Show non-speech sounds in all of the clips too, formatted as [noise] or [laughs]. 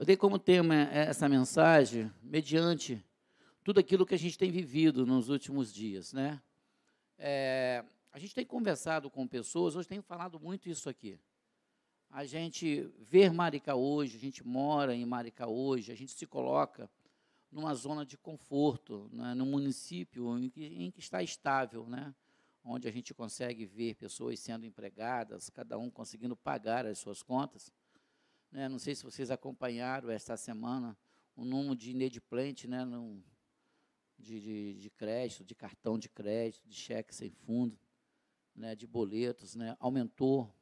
Eu dei como tema essa mensagem mediante tudo aquilo que a gente tem vivido nos últimos dias, né? É, a gente tem conversado com pessoas, hoje tenho falado muito isso aqui. A gente ver Maricá hoje, a gente mora em Maricá hoje, a gente se coloca numa zona de conforto, né, no município em que, em que está estável, né? onde a gente consegue ver pessoas sendo empregadas, cada um conseguindo pagar as suas contas. Né? Não sei se vocês acompanharam esta semana o número de inedimplente, né, no, de, de, de, crédito, de cartão de crédito, de cheque sem fundo, né, de boletos, né, aumentou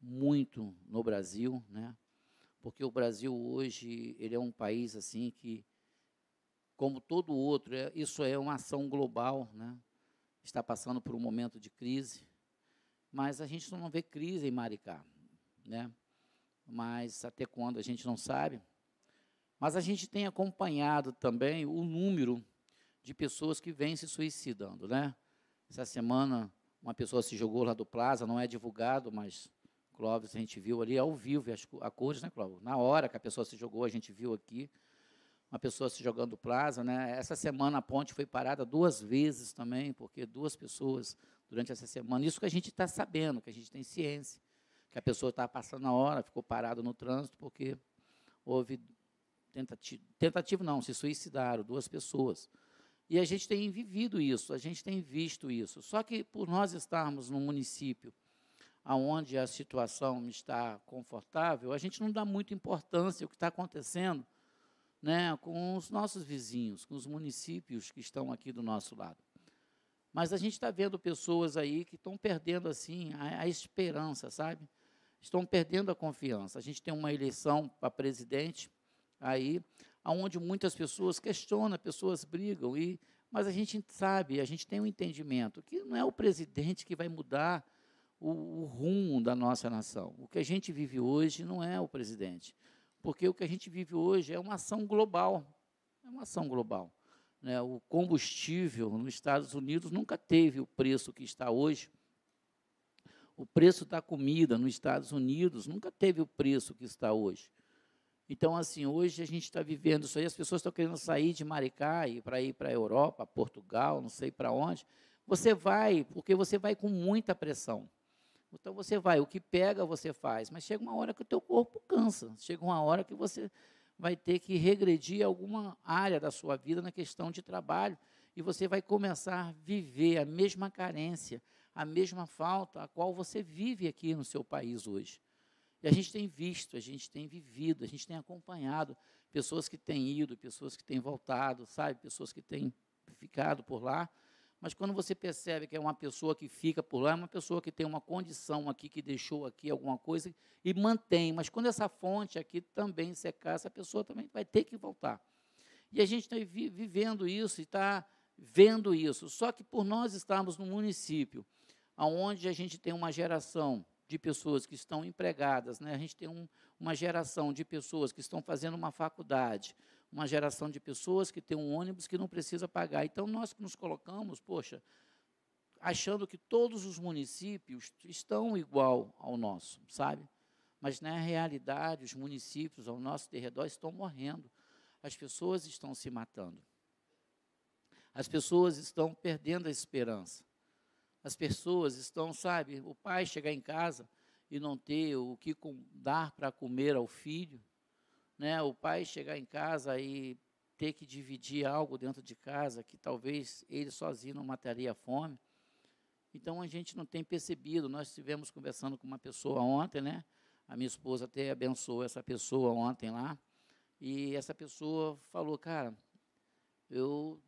muito no Brasil, né, porque o Brasil hoje ele é um país assim que, como todo outro, é, isso é uma ação global, né, está passando por um momento de crise, mas a gente não vê crise em Maricá, né? Mas até quando a gente não sabe. Mas a gente tem acompanhado também o número de pessoas que vêm se suicidando, né? Essa semana uma pessoa se jogou lá do Plaza, não é divulgado, mas Clóvis a gente viu ali ao vivo as, a cores, né, Clóvis? Na hora que a pessoa se jogou, a gente viu aqui uma pessoa se jogando do plaza, né? Essa semana a ponte foi parada duas vezes também, porque duas pessoas durante essa semana. Isso que a gente está sabendo, que a gente tem ciência, que a pessoa estava passando a hora, ficou parada no trânsito porque houve tentativa, tentativa não, se suicidaram duas pessoas. E a gente tem vivido isso, a gente tem visto isso. Só que por nós estarmos num município onde a situação está confortável, a gente não dá muita importância ao que está acontecendo né, com os nossos vizinhos, com os municípios que estão aqui do nosso lado. Mas a gente está vendo pessoas aí que estão perdendo assim a, a, esperança, sabe? Estão perdendo a confiança. A gente tem uma eleição para presidente aí, aonde muitas pessoas questionam, pessoas brigam e mas a gente sabe, a gente tem um entendimento que não é o presidente que vai mudar o, o rumo da nossa nação. O que a gente vive hoje não é o presidente porque o que a gente vive hoje é uma ação global. É uma ação global. Né? O combustível nos Estados Unidos nunca teve o preço que está hoje. O preço da comida nos Estados Unidos nunca teve o preço que está hoje. Então, assim, hoje a gente está vivendo isso aí, as pessoas estão querendo sair de Maricá e para ir para a Europa, Portugal, não sei para onde. Você vai, porque você vai com muita pressão. Então você vai, o que pega você faz, mas chega uma hora que o teu corpo cansa, chega uma hora que você vai ter que regredir alguma área da sua vida na questão de trabalho e você vai começar a viver a mesma carência, a mesma falta a qual você vive aqui no seu país hoje. E a gente tem visto, a gente tem vivido, a gente tem acompanhado pessoas que têm ido, pessoas que têm voltado, sabe, pessoas que têm ficado por lá mas quando você percebe que é uma pessoa que fica por lá, é uma pessoa que tem uma condição aqui, que deixou aqui alguma coisa e mantém. Mas quando essa fonte aqui também secar, essa pessoa também vai ter que voltar. E a gente está vivendo isso e está vendo isso. Só que por nós estarmos no município, onde a gente tem uma geração de pessoas que estão empregadas, né? a gente tem um, uma geração de pessoas que estão fazendo uma faculdade, uma geração de pessoas que tem um ônibus que não precisa pagar. Então, nós que nos colocamos, poxa, achando que todos os municípios estão igual ao nosso, sabe? Mas, na realidade, os municípios ao nosso redor estão morrendo. As pessoas estão se matando. As pessoas estão perdendo a esperança. As pessoas estão, sabe, o pai chegar em casa e não ter o que dar para comer ao filho, né, o pai chegar em casa e ter que dividir algo dentro de casa que talvez ele sozinho não mataria a fome. Então a gente não tem percebido. Nós estivemos conversando com uma pessoa ontem, né? A minha esposa até abençoou essa pessoa ontem lá. E essa pessoa falou, cara, eu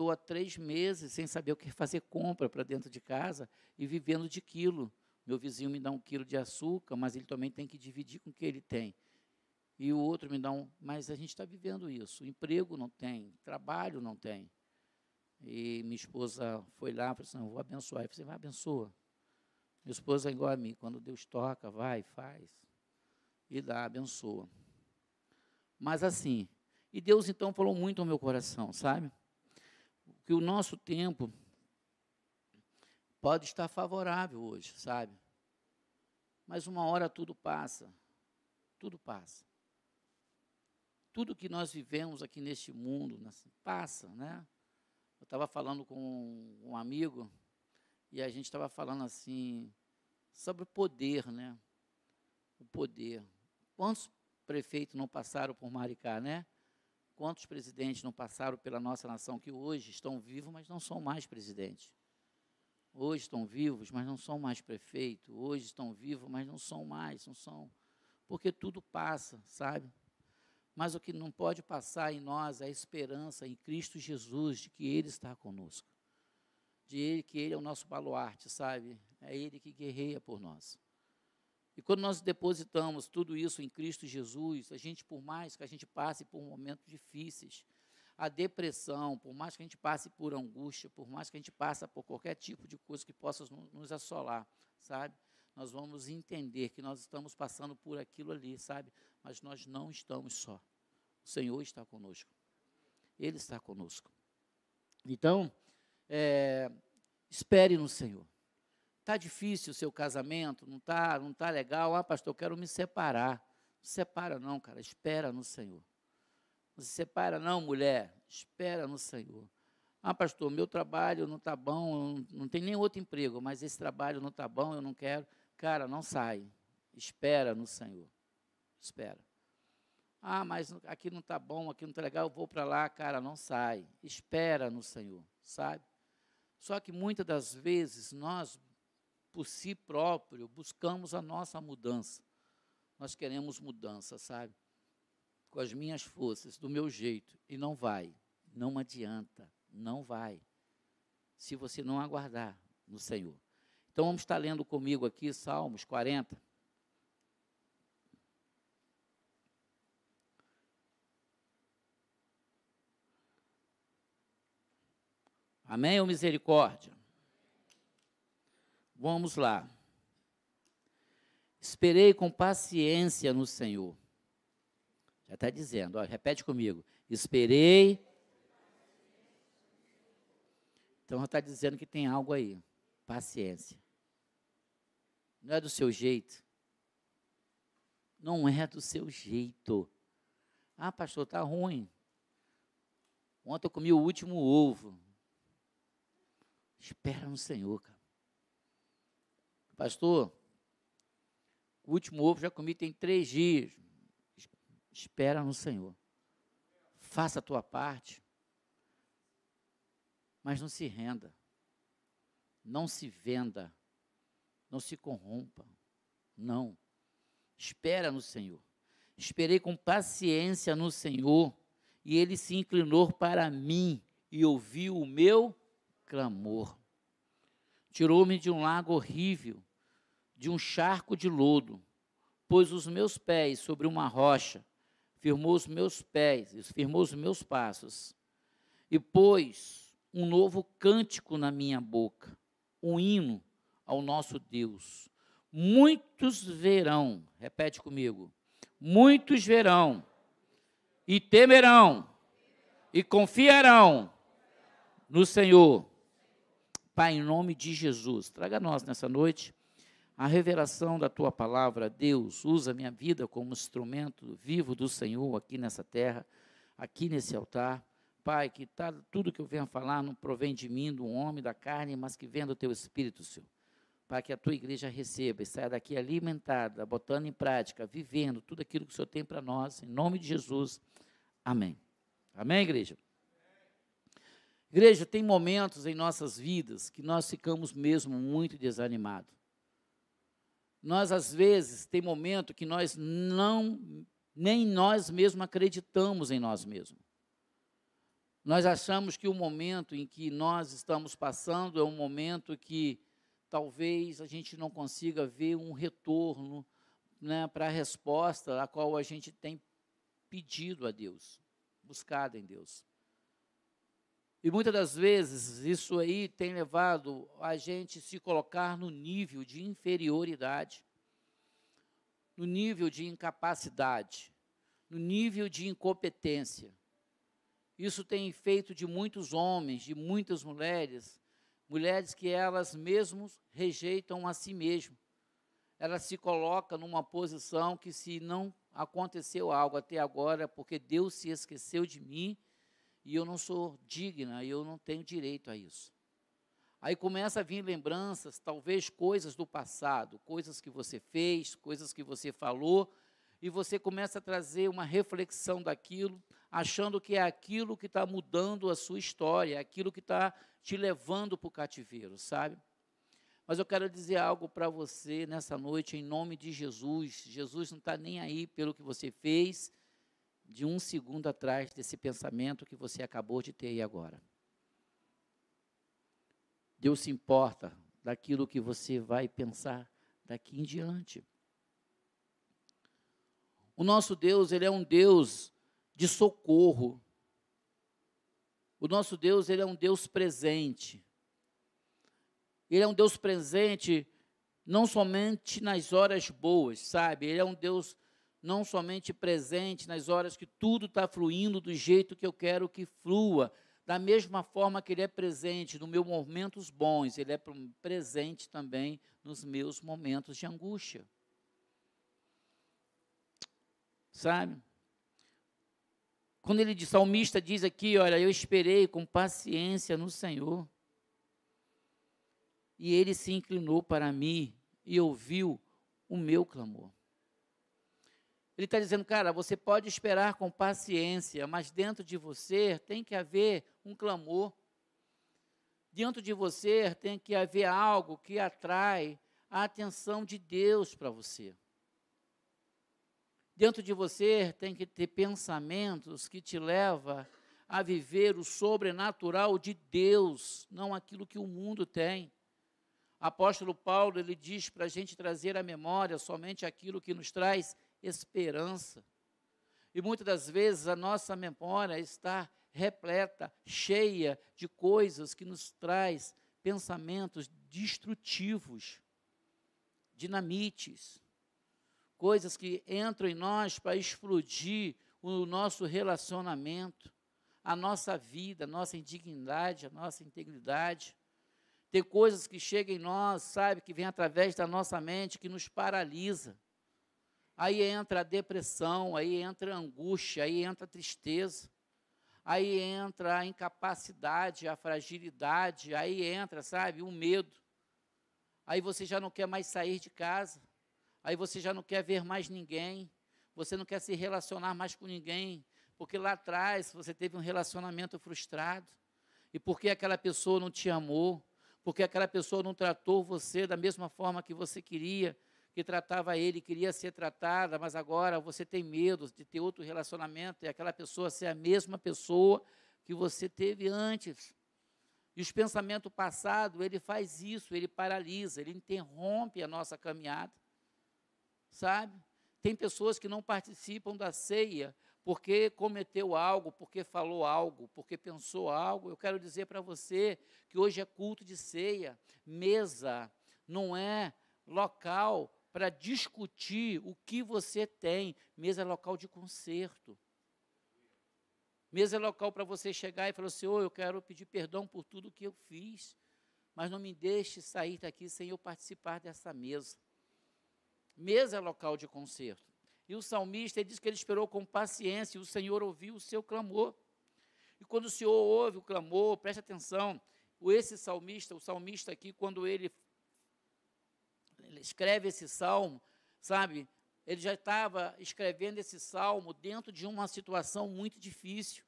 estou há três meses sem saber o que fazer compra para dentro de casa e vivendo de quilo. Meu vizinho me dá um quilo de açúcar, mas ele também tem que dividir com o que ele tem e o outro me dá um. Mas a gente está vivendo isso. Emprego não tem, trabalho não tem. E minha esposa foi lá e falou assim: não, vou abençoar. Eu falei: vai, abençoa. Minha esposa é igual a mim. Quando Deus toca, vai, faz. E dá, abençoa. Mas assim, e Deus então falou muito ao meu coração, sabe? Que o nosso tempo pode estar favorável hoje, sabe? Mas uma hora tudo passa. Tudo passa. tudo que nós vivemos aqui neste mundo passa, né? Eu estava falando com um amigo e a gente estava falando assim sobre o poder, né? O poder. Quantos prefeitos não passaram por Maricá, né? Quantos presidentes não passaram pela nossa nação que hoje estão vivos, mas não são mais presidentes? Hoje estão vivos, mas não são mais prefeito. Hoje estão vivos, mas não são mais, não são. Porque tudo passa, sabe? Mas o que não pode passar em nós é a esperança em Cristo Jesus de que Ele está conosco. De Ele, que Ele é o nosso baluarte, sabe? É Ele que guerreia por nós. E quando nós depositamos tudo isso em Cristo Jesus, a gente, por mais que a gente passe por momentos difíceis, a depressão, por mais que a gente passe por angústia, por mais que a gente passe por qualquer tipo de coisa que possa nos assolar, sabe? Nós vamos entender que nós estamos passando por aquilo ali, sabe? Mas nós não estamos só. O Senhor está conosco. Ele está conosco. Então, é, espere no Senhor. Está difícil o seu casamento? Não está não tá legal? Ah, pastor, eu quero me separar. Não separa não, cara. Espera no Senhor. Não se separa, não, mulher. Espera no Senhor. Ah, pastor, meu trabalho não está bom, não, não tem nem outro emprego, mas esse trabalho não está bom, eu não quero. Cara, não sai. Espera no Senhor. Espera. Ah, mas aqui não está bom, aqui não está legal, eu vou para lá. Cara, não sai. Espera no Senhor, sabe? Só que muitas das vezes nós, por si próprio, buscamos a nossa mudança. Nós queremos mudança, sabe? com as minhas forças, do meu jeito, e não vai. Não adianta, não vai. Se você não aguardar no Senhor. Então vamos estar lendo comigo aqui Salmos 40. Amém ou misericórdia? Vamos lá. Esperei com paciência no Senhor já está dizendo, ó, repete comigo. Esperei. Então já está dizendo que tem algo aí. Paciência. Não é do seu jeito. Não é do seu jeito. Ah, pastor, está ruim. Ontem eu comi o último ovo. Espera no Senhor, cara. Pastor, o último ovo já comi tem três dias. Espera no Senhor. Faça a tua parte. Mas não se renda. Não se venda. Não se corrompa. Não. Espera no Senhor. Esperei com paciência no Senhor, e ele se inclinou para mim e ouviu o meu clamor. Tirou-me de um lago horrível, de um charco de lodo, pôs os meus pés sobre uma rocha firmou os meus pés, firmou os meus passos, e pôs um novo cântico na minha boca, um hino ao nosso Deus. Muitos verão, repete comigo, muitos verão e temerão e confiarão no Senhor. Pai, em nome de Jesus, traga nós nessa noite a revelação da tua palavra, Deus, usa minha vida como instrumento vivo do Senhor aqui nessa terra, aqui nesse altar. Pai, que tá, tudo que eu venho falar não provém de mim, do homem, da carne, mas que vem do teu Espírito, Senhor. Para que a tua igreja receba e saia daqui alimentada, botando em prática, vivendo tudo aquilo que o Senhor tem para nós, em nome de Jesus. Amém. Amém, igreja? Igreja, tem momentos em nossas vidas que nós ficamos mesmo muito desanimados. Nós, às vezes, tem momento que nós não, nem nós mesmos acreditamos em nós mesmos. Nós achamos que o momento em que nós estamos passando é um momento que talvez a gente não consiga ver um retorno né, para a resposta a qual a gente tem pedido a Deus, buscado em Deus. E muitas das vezes isso aí tem levado a gente se colocar no nível de inferioridade, no nível de incapacidade, no nível de incompetência. Isso tem feito de muitos homens, de muitas mulheres, mulheres que elas mesmas rejeitam a si mesmas. Ela se coloca numa posição que se não aconteceu algo até agora porque Deus se esqueceu de mim e eu não sou digna, eu não tenho direito a isso. Aí começa a vir lembranças, talvez coisas do passado, coisas que você fez, coisas que você falou, e você começa a trazer uma reflexão daquilo, achando que é aquilo que está mudando a sua história, é aquilo que está te levando para o cativeiro, sabe? Mas eu quero dizer algo para você nessa noite, em nome de Jesus. Jesus não está nem aí pelo que você fez de um segundo atrás desse pensamento que você acabou de ter aí agora. Deus se importa daquilo que você vai pensar daqui em diante. O nosso Deus, ele é um Deus de socorro. O nosso Deus, ele é um Deus presente. Ele é um Deus presente não somente nas horas boas, sabe? Ele é um Deus não somente presente nas horas que tudo está fluindo do jeito que eu quero que flua, da mesma forma que Ele é presente nos meus momentos bons, Ele é presente também nos meus momentos de angústia. Sabe? Quando ele diz, salmista diz aqui, olha, eu esperei com paciência no Senhor e ele se inclinou para mim e ouviu o meu clamor. Ele está dizendo, cara, você pode esperar com paciência, mas dentro de você tem que haver um clamor. Dentro de você tem que haver algo que atrai a atenção de Deus para você. Dentro de você tem que ter pensamentos que te levam a viver o sobrenatural de Deus, não aquilo que o mundo tem apóstolo Paulo ele diz para a gente trazer à memória somente aquilo que nos traz esperança. E muitas das vezes a nossa memória está repleta, cheia de coisas que nos traz pensamentos destrutivos, dinamites, coisas que entram em nós para explodir o nosso relacionamento, a nossa vida, a nossa indignidade, a nossa integridade. Tem coisas que chegam em nós, sabe, que vem através da nossa mente, que nos paralisa. Aí entra a depressão, aí entra a angústia, aí entra a tristeza, aí entra a incapacidade, a fragilidade, aí entra, sabe, o medo. Aí você já não quer mais sair de casa, aí você já não quer ver mais ninguém, você não quer se relacionar mais com ninguém, porque lá atrás você teve um relacionamento frustrado, e porque aquela pessoa não te amou, porque aquela pessoa não tratou você da mesma forma que você queria, que tratava ele, queria ser tratada, mas agora você tem medo de ter outro relacionamento e aquela pessoa ser a mesma pessoa que você teve antes. E os pensamentos passados, ele faz isso, ele paralisa, ele interrompe a nossa caminhada. Sabe? Tem pessoas que não participam da ceia porque cometeu algo, porque falou algo, porque pensou algo. Eu quero dizer para você que hoje é culto de ceia, mesa não é local para discutir o que você tem, mesa é local de conserto. Mesa é local para você chegar e falar: Senhor, eu quero pedir perdão por tudo que eu fiz, mas não me deixe sair daqui sem eu participar dessa mesa. Mesa é local de conserto. E o salmista diz que ele esperou com paciência, e o Senhor ouviu o seu clamor. E quando o Senhor ouve o clamor, preste atenção, esse salmista, o salmista aqui, quando ele, ele escreve esse salmo, sabe, ele já estava escrevendo esse salmo dentro de uma situação muito difícil.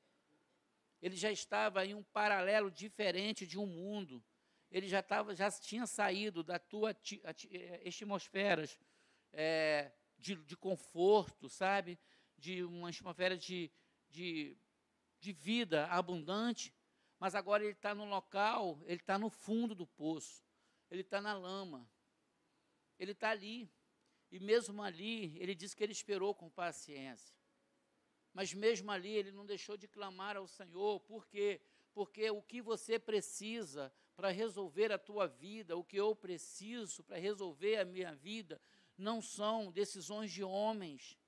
Ele já estava em um paralelo diferente de um mundo. Ele já, estava, já tinha saído da tua atmosferas é, de, de conforto, sabe? De uma atmosfera de, de, de vida abundante, mas agora ele está no local, ele está no fundo do poço, ele está na lama, ele está ali, e mesmo ali, ele disse que ele esperou com paciência. Mas mesmo ali, ele não deixou de clamar ao Senhor, por quê? Porque o que você precisa para resolver a tua vida, o que eu preciso para resolver a minha vida, não são decisões de homens.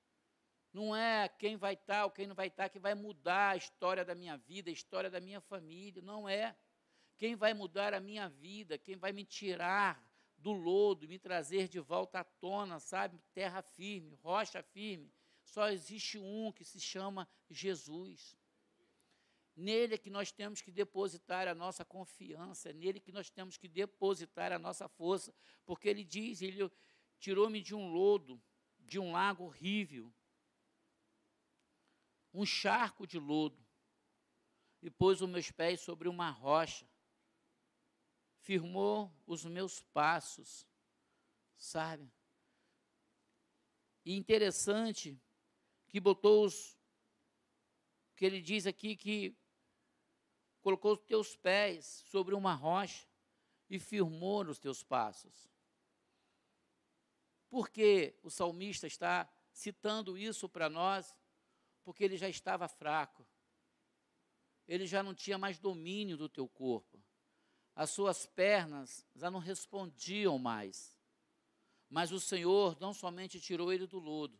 Não é quem vai estar ou quem não vai estar que vai mudar a história da minha vida, a história da minha família. Não é. Quem vai mudar a minha vida, quem vai me tirar do lodo, me trazer de volta à tona, sabe? Terra firme, rocha firme, Só existe um que se chama Jesus. Nele é que nós temos que depositar a nossa confiança, é nele que nós temos que depositar a nossa força, porque ele diz, ele tirou-me de um lodo, de um lago horrível, um charco de lodo, e pôs os meus pés sobre uma rocha, firmou os meus passos, sabe? E interessante que botou os, que ele diz aqui que colocou os teus pés sobre uma rocha e firmou nos teus passos. Por que o salmista está citando isso para nós? Porque ele já estava fraco. Ele já não tinha mais domínio do teu corpo. As suas pernas já não respondiam mais. Mas o Senhor não somente tirou ele do lodo,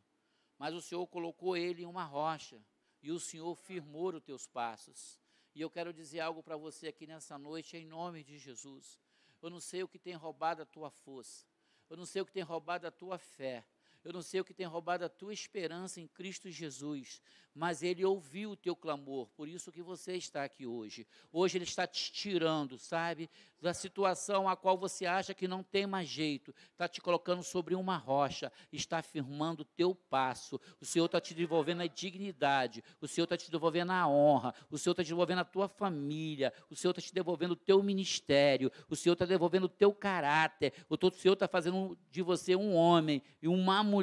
mas o Senhor colocou ele em uma rocha e o Senhor firmou os teus passos. E eu quero dizer algo para você aqui nessa noite, em nome de Jesus. Eu não sei o que tem roubado a tua força, eu não sei o que tem roubado a tua fé, eu não sei o que tem roubado a tua esperança em Cristo Jesus, mas Ele ouviu o teu clamor, por isso que você está aqui hoje. Hoje Ele está te tirando, sabe, da situação a qual você acha que não tem mais jeito, está te colocando sobre uma rocha, está firmando o teu passo. O Senhor está te devolvendo a dignidade, o Senhor está te devolvendo a honra, o Senhor está te devolvendo a tua família, o Senhor está te devolvendo o teu ministério, o Senhor está devolvendo o teu caráter, o Senhor está fazendo de você um homem e uma mulher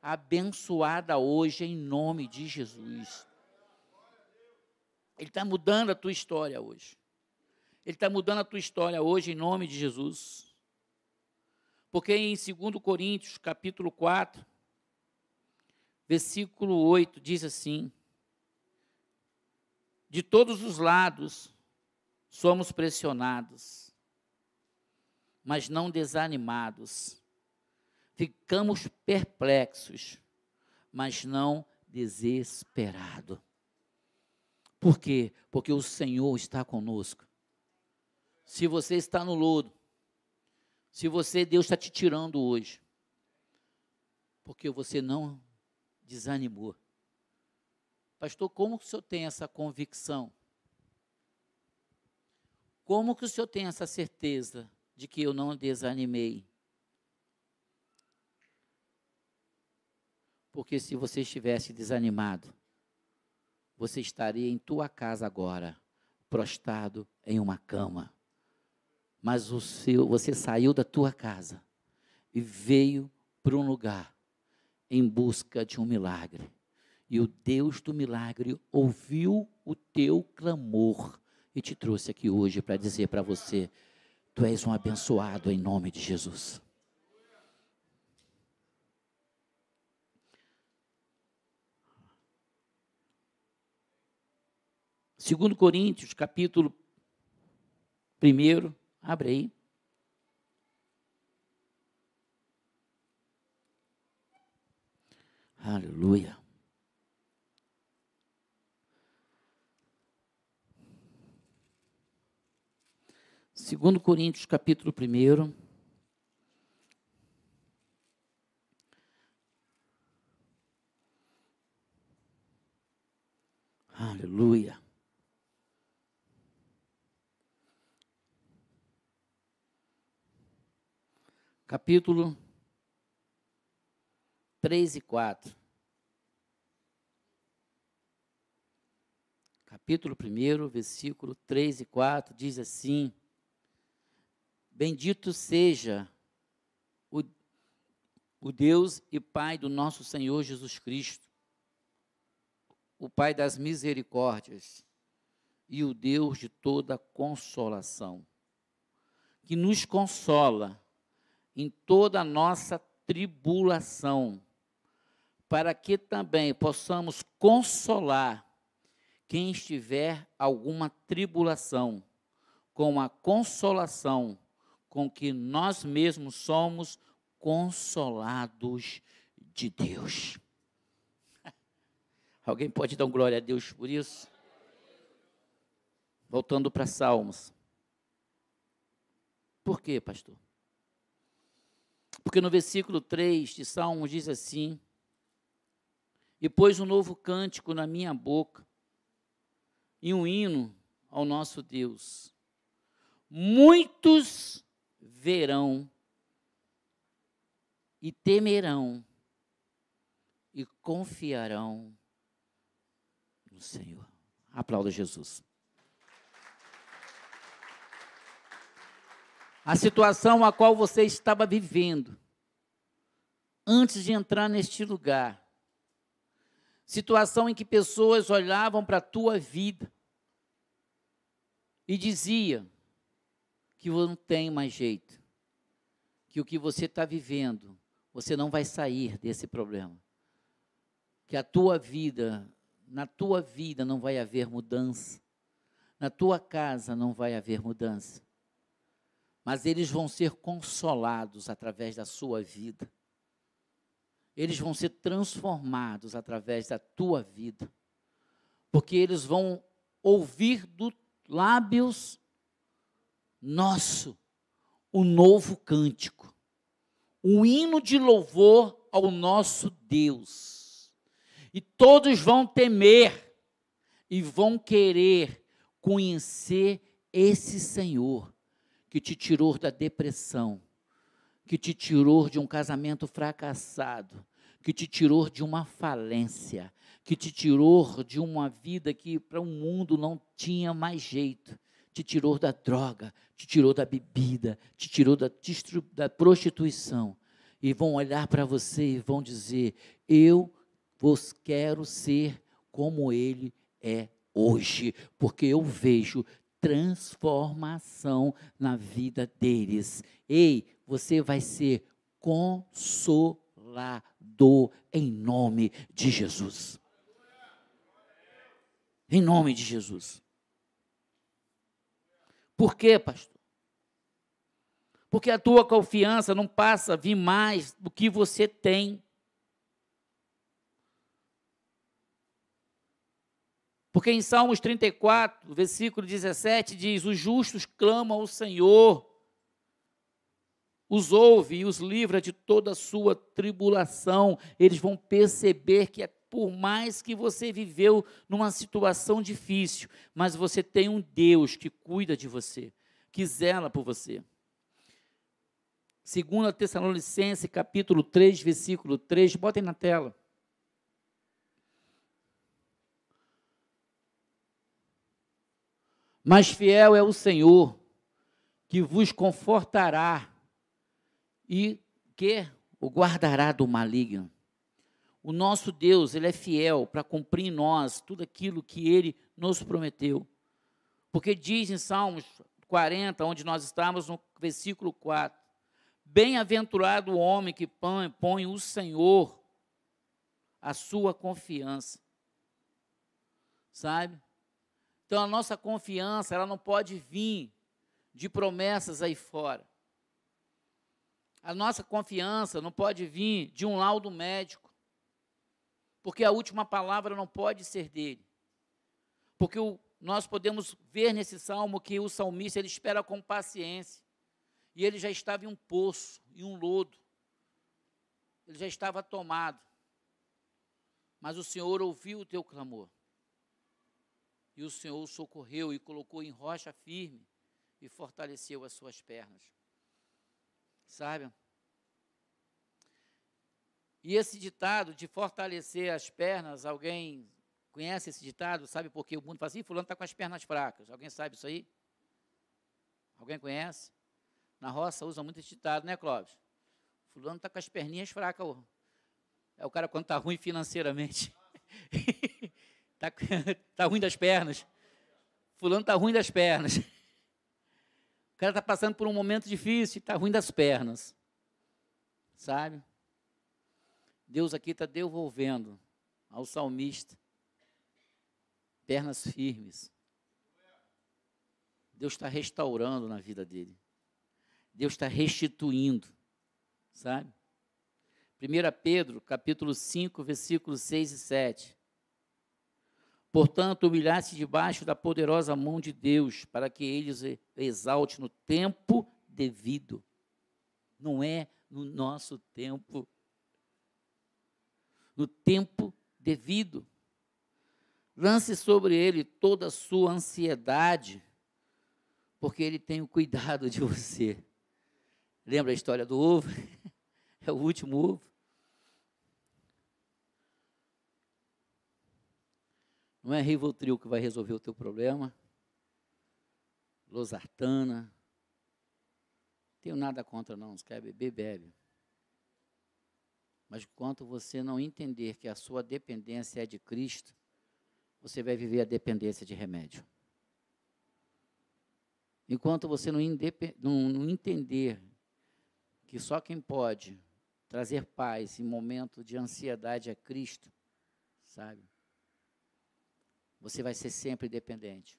abençoada hoje em nome de Jesus. Ele está mudando a tua história hoje. Ele está mudando a tua história hoje em nome de Jesus. Porque em 2 Coríntios, capítulo 4, versículo 8, diz assim: De todos os lados somos pressionados, mas não desanimados. Ficamos perplexos, mas não desesperado. Por quê? Porque o Senhor está conosco. Se você está no lodo, se você, Deus está te tirando hoje, porque você não desanimou. Pastor, como que o senhor tem essa convicção? Como que o senhor tem essa certeza de que eu não desanimei? Porque se você estivesse desanimado, você estaria em tua casa agora, prostrado em uma cama. Mas o seu, você saiu da tua casa e veio para um lugar em busca de um milagre. E o Deus do milagre ouviu o teu clamor e te trouxe aqui hoje para dizer para você: Tu és um abençoado em nome de Jesus. Segundo Coríntios, capítulo 1, abre aí. Aleluia. Segundo Coríntios, capítulo 1. Aleluia. Capítulo 3 e 4. Capítulo 1, versículo 3 e 4 diz assim: Bendito seja o, o Deus e Pai do nosso Senhor Jesus Cristo, o Pai das misericórdias e o Deus de toda consolação, que nos consola em toda a nossa tribulação, para que também possamos consolar quem estiver alguma tribulação, com a consolação com que nós mesmos somos consolados de Deus. [laughs] Alguém pode dar glória a Deus por isso? Voltando para Salmos. Por quê, pastor? Porque no versículo 3 de Salmos diz assim: e pôs um novo cântico na minha boca, e um hino ao nosso Deus. Muitos verão e temerão e confiarão no Senhor. Aplauda Jesus. A situação a qual você estava vivendo. Antes de entrar neste lugar. Situação em que pessoas olhavam para a tua vida. E diziam que não tem mais jeito, que o que você está vivendo, você não vai sair desse problema, que a tua vida, na tua vida não vai haver mudança, na tua casa não vai haver mudança, mas eles vão ser consolados através da sua vida eles vão ser transformados através da tua vida, porque eles vão ouvir dos lábios nosso o novo cântico, o hino de louvor ao nosso Deus. E todos vão temer e vão querer conhecer esse Senhor que te tirou da depressão, que te tirou de um casamento fracassado, que te tirou de uma falência, que te tirou de uma vida que para o um mundo não tinha mais jeito, te tirou da droga, te tirou da bebida, te tirou da, da prostituição. E vão olhar para você e vão dizer: Eu vos quero ser como Ele é hoje, porque eu vejo transformação na vida deles. Ei, você vai ser consolador em nome de Jesus. Em nome de Jesus. Por quê, pastor? Porque a tua confiança não passa a vir mais do que você tem. Porque em Salmos 34, versículo 17, diz: Os justos clamam ao Senhor os ouve e os livra de toda a sua tribulação. Eles vão perceber que é por mais que você viveu numa situação difícil, mas você tem um Deus que cuida de você, que zela por você. Segundo Tessalonicense, capítulo 3, versículo 3, botem na tela. Mas fiel é o Senhor, que vos confortará e que o guardará do maligno. O nosso Deus, ele é fiel para cumprir em nós tudo aquilo que ele nos prometeu. Porque diz em Salmos 40, onde nós estamos, no versículo 4: Bem-aventurado o homem que põe, põe o Senhor a sua confiança. Sabe? Então a nossa confiança, ela não pode vir de promessas aí fora. A nossa confiança não pode vir de um laudo médico, porque a última palavra não pode ser dele. Porque o, nós podemos ver nesse salmo que o salmista ele espera com paciência. E ele já estava em um poço, em um lodo. Ele já estava tomado. Mas o Senhor ouviu o teu clamor. E o Senhor o socorreu e colocou em rocha firme e fortaleceu as suas pernas. Sabe? E esse ditado de fortalecer as pernas, alguém conhece esse ditado? Sabe por que o mundo fala assim? Fulano está com as pernas fracas. Alguém sabe isso aí? Alguém conhece? Na roça usa muito esse ditado, né, Clóvis? Fulano está com as perninhas fracas. É o cara quando está ruim financeiramente. [laughs] Está [laughs] tá ruim das pernas. Fulano está ruim das pernas. O cara está passando por um momento difícil está ruim das pernas. Sabe? Deus aqui está devolvendo ao salmista pernas firmes. Deus está restaurando na vida dele. Deus está restituindo, sabe? 1 Pedro, capítulo 5, versículos 6 e 7. Portanto, humilhar-se debaixo da poderosa mão de Deus, para que ele os exalte no tempo devido. Não é no nosso tempo. No tempo devido. Lance sobre ele toda a sua ansiedade, porque ele tem o cuidado de você. Lembra a história do ovo? [laughs] É o último ovo. Não é Rivotril que vai resolver o teu problema. Losartana. Tenho nada contra não, se quer beber, bebe. Mas enquanto você não entender que a sua dependência é de Cristo, você vai viver a dependência de remédio. Enquanto você não, não, não entender que só quem pode trazer paz em momento de ansiedade é Cristo, sabe? Você vai ser sempre dependente.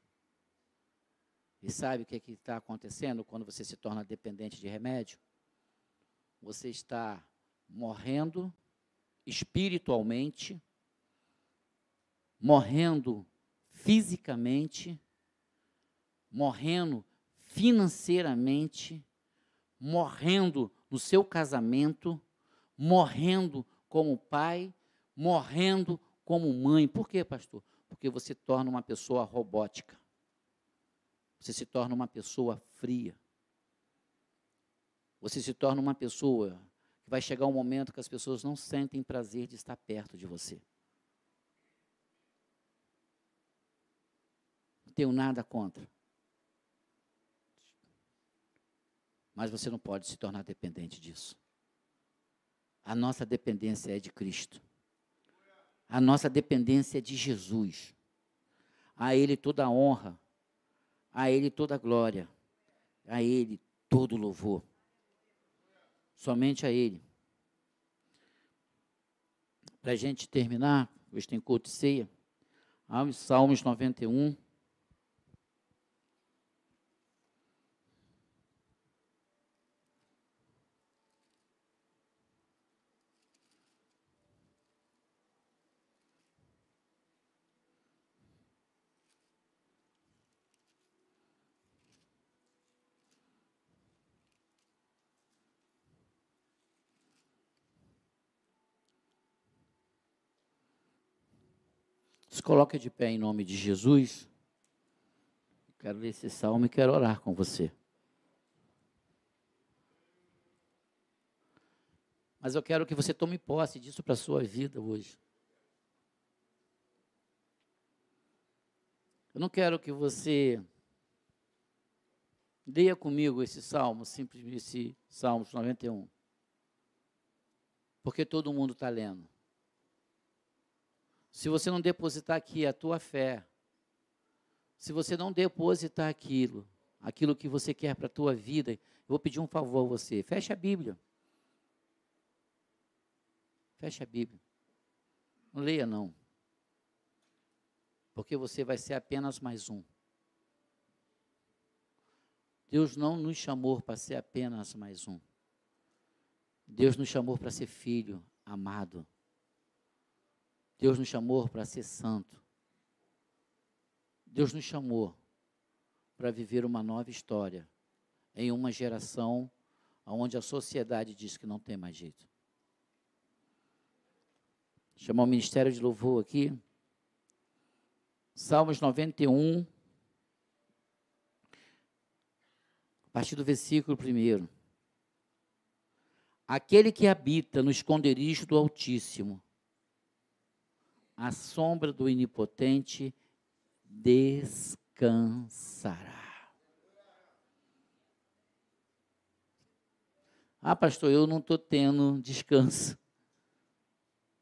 E sabe o que é está acontecendo quando você se torna dependente de remédio? Você está morrendo espiritualmente, morrendo fisicamente, morrendo financeiramente, morrendo no seu casamento, morrendo como pai, morrendo como mãe. Por quê, pastor? Porque você torna uma pessoa robótica. Você se torna uma pessoa fria. Você se torna uma pessoa que vai chegar um momento que as pessoas não sentem prazer de estar perto de você. Não tenho nada contra. Mas você não pode se tornar dependente disso. A nossa dependência é de Cristo. A nossa dependência é de Jesus. A Ele toda a honra, a Ele toda a glória, a Ele todo o louvor. Somente a Ele. Para a gente terminar, hoje tem culto ceia, Salmos 91. Se coloque de pé em nome de Jesus. Quero ler esse salmo e quero orar com você. Mas eu quero que você tome posse disso para a sua vida hoje. Eu não quero que você leia comigo esse salmo, simples esse Salmo 91. Porque todo mundo está lendo. Se você não depositar aqui a tua fé, se você não depositar aquilo, aquilo que você quer para a tua vida, eu vou pedir um favor a você. Feche a Bíblia. Feche a Bíblia. Não leia não. Porque você vai ser apenas mais um. Deus não nos chamou para ser apenas mais um. Deus nos chamou para ser filho amado. Deus nos chamou para ser santo. Deus nos chamou para viver uma nova história em uma geração onde a sociedade diz que não tem mais jeito. Chamar o ministério de louvor aqui. Salmos 91, a partir do versículo 1. Aquele que habita no esconderijo do Altíssimo a sombra do Onipotente descansará. Ah, pastor, eu não estou tendo descanso.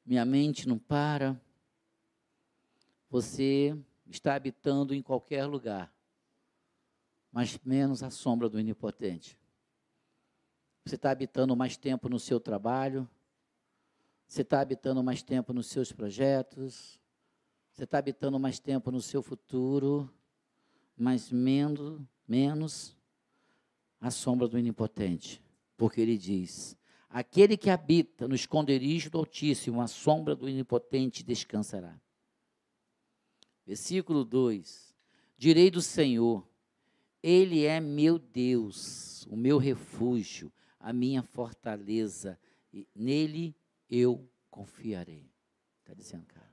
Minha mente não para. Você está habitando em qualquer lugar, mas menos a sombra do Onipotente. Você está habitando mais tempo no seu trabalho, você está habitando mais tempo nos seus projetos, você está habitando mais tempo no seu futuro, mas menos, menos a sombra do Onipotente. Porque ele diz: Aquele que habita no esconderijo do Altíssimo, a sombra do Onipotente descansará. Versículo 2: Direi do Senhor, Ele é meu Deus, o meu refúgio, a minha fortaleza, e nele eu confiarei. Está dizendo, cara.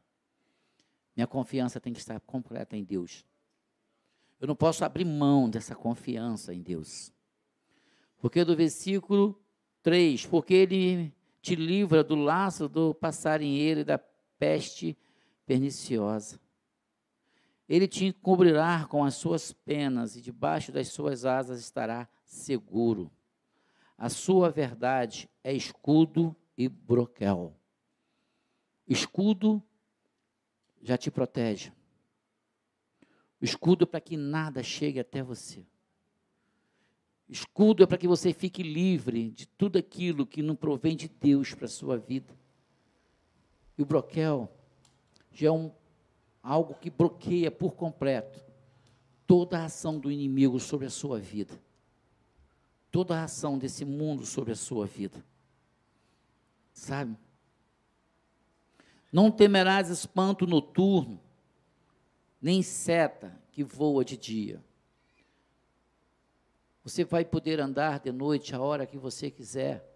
Minha confiança tem que estar completa em Deus. Eu não posso abrir mão dessa confiança em Deus. Porque do versículo 3, porque ele te livra do laço do passarinheiro e da peste perniciosa. Ele te encobrirá com as suas penas e debaixo das suas asas estará seguro. A sua verdade é escudo e broquel. Escudo já te protege. Escudo é para que nada chegue até você. Escudo é para que você fique livre de tudo aquilo que não provém de Deus para a sua vida. E o broquel já é um, algo que bloqueia por completo toda a ação do inimigo sobre a sua vida. Toda a ação desse mundo sobre a sua vida. Sabe? Não temerás espanto noturno, nem seta que voa de dia você vai poder andar de noite a hora que você quiser.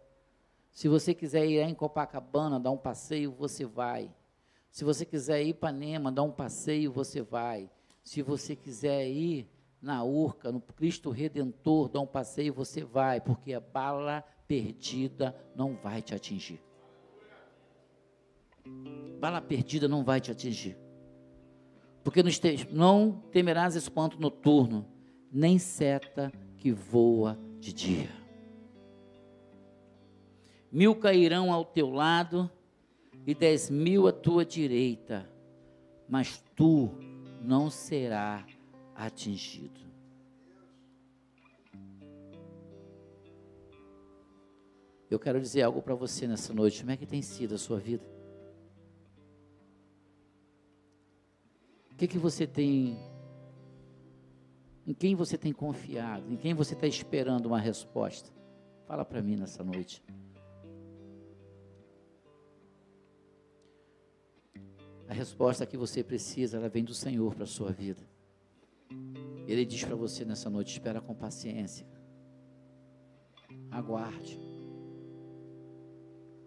Se você quiser ir em Copacabana, dar um passeio, você vai. Se você quiser ir para Nema, dar um passeio, você vai. Se você quiser ir na Urca, no Cristo Redentor, dar um passeio, você vai, porque a bala perdida não vai te atingir. Bala perdida não vai te atingir. Porque não temerás espanto noturno, nem seta que voa de dia. Mil cairão ao teu lado e dez mil à tua direita, mas tu não será atingido. Eu quero dizer algo para você nessa noite. Como é que tem sido a sua vida? Que, que você tem em quem você tem confiado? Em quem você está esperando uma resposta? Fala para mim nessa noite. A resposta que você precisa, ela vem do Senhor para a sua vida. Ele diz para você nessa noite: espera com paciência. Aguarde.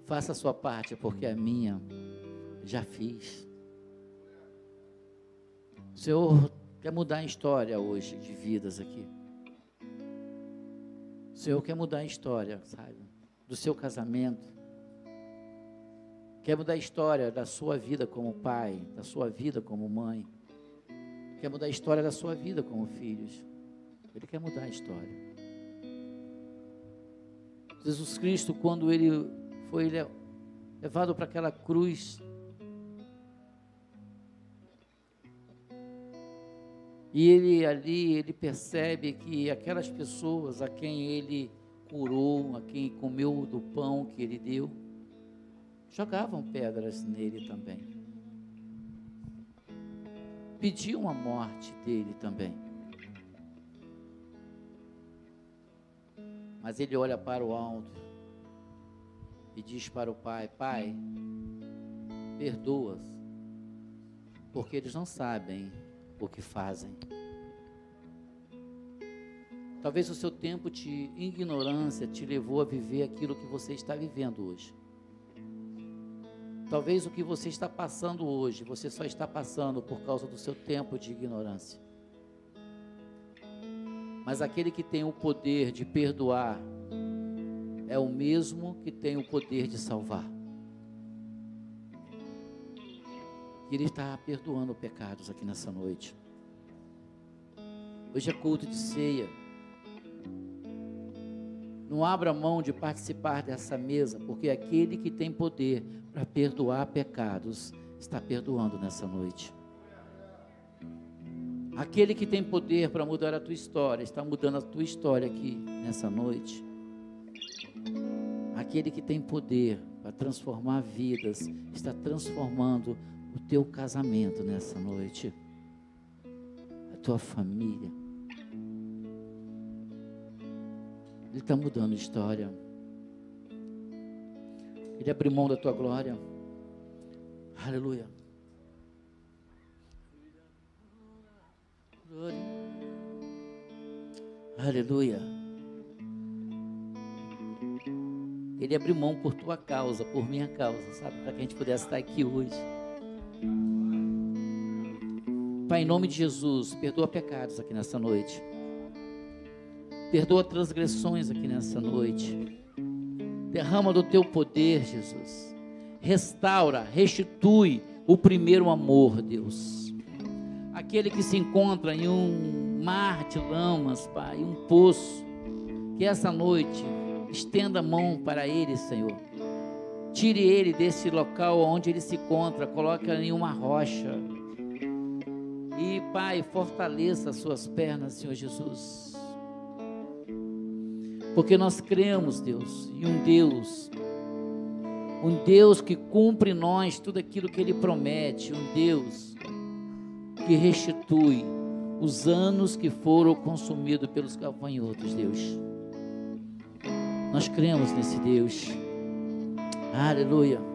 Faça a sua parte, porque a minha já fiz. Senhor quer mudar a história hoje de vidas aqui. O Senhor quer mudar a história, sabe? Do seu casamento. Quer mudar a história da sua vida como pai, da sua vida como mãe. Quer mudar a história da sua vida como filhos. Ele quer mudar a história. Jesus Cristo, quando ele foi levado para aquela cruz, E ele ali, ele percebe que aquelas pessoas a quem ele curou, a quem comeu do pão que ele deu, jogavam pedras nele também. Pediam a morte dele também. Mas ele olha para o alto e diz para o pai: Pai, perdoa-os, porque eles não sabem o que fazem. Talvez o seu tempo de ignorância te levou a viver aquilo que você está vivendo hoje. Talvez o que você está passando hoje, você só está passando por causa do seu tempo de ignorância. Mas aquele que tem o poder de perdoar é o mesmo que tem o poder de salvar. Que Ele está perdoando pecados aqui nessa noite. Hoje é culto de ceia. Não abra mão de participar dessa mesa, porque aquele que tem poder para perdoar pecados está perdoando nessa noite. Aquele que tem poder para mudar a tua história está mudando a tua história aqui nessa noite. Aquele que tem poder para transformar vidas está transformando o teu casamento nessa noite, a tua família. Ele está mudando a história. Ele abriu mão da tua glória. Aleluia. Glória. Aleluia. Ele abriu mão por tua causa, por minha causa, sabe? Para que a gente pudesse estar aqui hoje. Pai, em nome de Jesus, perdoa pecados aqui nessa noite. Perdoa transgressões aqui nessa noite. Derrama do teu poder, Jesus. Restaura, restitui o primeiro amor, Deus. Aquele que se encontra em um mar de lamas, Pai, um poço. Que essa noite estenda a mão para ele, Senhor. Tire ele desse local onde ele se encontra, coloque em uma rocha. Pai, fortaleça as suas pernas, Senhor Jesus. Porque nós cremos, Deus, em um Deus, um Deus que cumpre em nós tudo aquilo que Ele promete, um Deus que restitui os anos que foram consumidos pelos gafanhotos, Deus. Nós cremos nesse Deus. Aleluia.